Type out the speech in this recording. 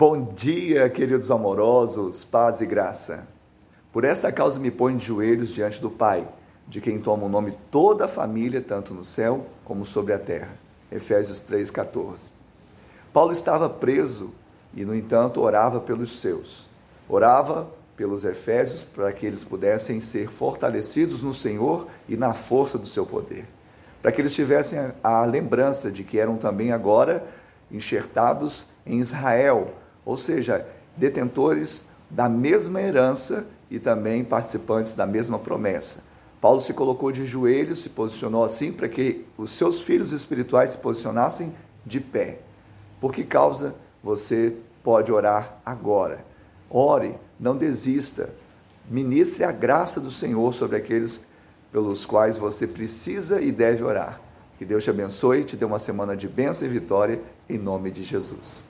Bom dia, queridos amorosos, paz e graça. Por esta causa me ponho de joelhos diante do Pai, de quem toma o nome toda a família, tanto no céu como sobre a terra. Efésios 3,14. Paulo estava preso e, no entanto, orava pelos seus. Orava pelos Efésios para que eles pudessem ser fortalecidos no Senhor e na força do seu poder. Para que eles tivessem a lembrança de que eram também agora enxertados em Israel, ou seja, detentores da mesma herança e também participantes da mesma promessa. Paulo se colocou de joelhos, se posicionou assim para que os seus filhos espirituais se posicionassem de pé. Por que causa você pode orar agora? Ore, não desista. Ministre a graça do Senhor sobre aqueles pelos quais você precisa e deve orar. Que Deus te abençoe e te dê uma semana de bênção e vitória, em nome de Jesus.